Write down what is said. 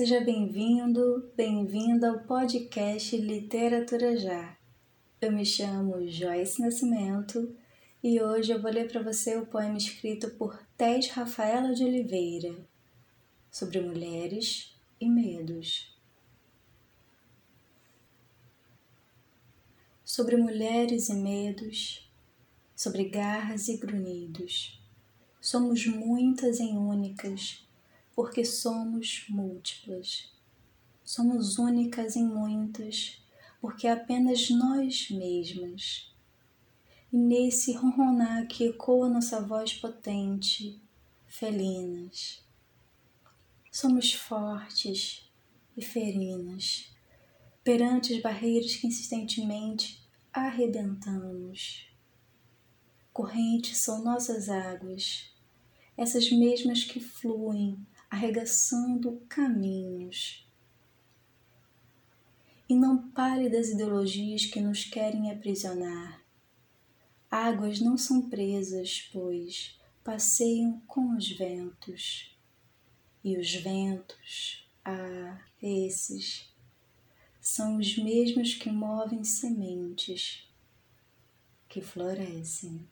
Seja bem-vindo, bem-vinda ao podcast Literatura Já. Eu me chamo Joyce Nascimento e hoje eu vou ler para você o poema escrito por Tess Rafaela de Oliveira sobre mulheres e medos. Sobre mulheres e medos, sobre garras e grunhidos. Somos muitas em únicas porque somos múltiplas. Somos únicas em muitas, porque apenas nós mesmas. E nesse ronronar que ecoa nossa voz potente, felinas. Somos fortes e ferinas, perante as barreiras que insistentemente arrebentamos. Correntes são nossas águas, essas mesmas que fluem arregaçando caminhos. E não pálidas ideologias que nos querem aprisionar. Águas não são presas, pois passeiam com os ventos. E os ventos, ah, esses, são os mesmos que movem sementes que florescem.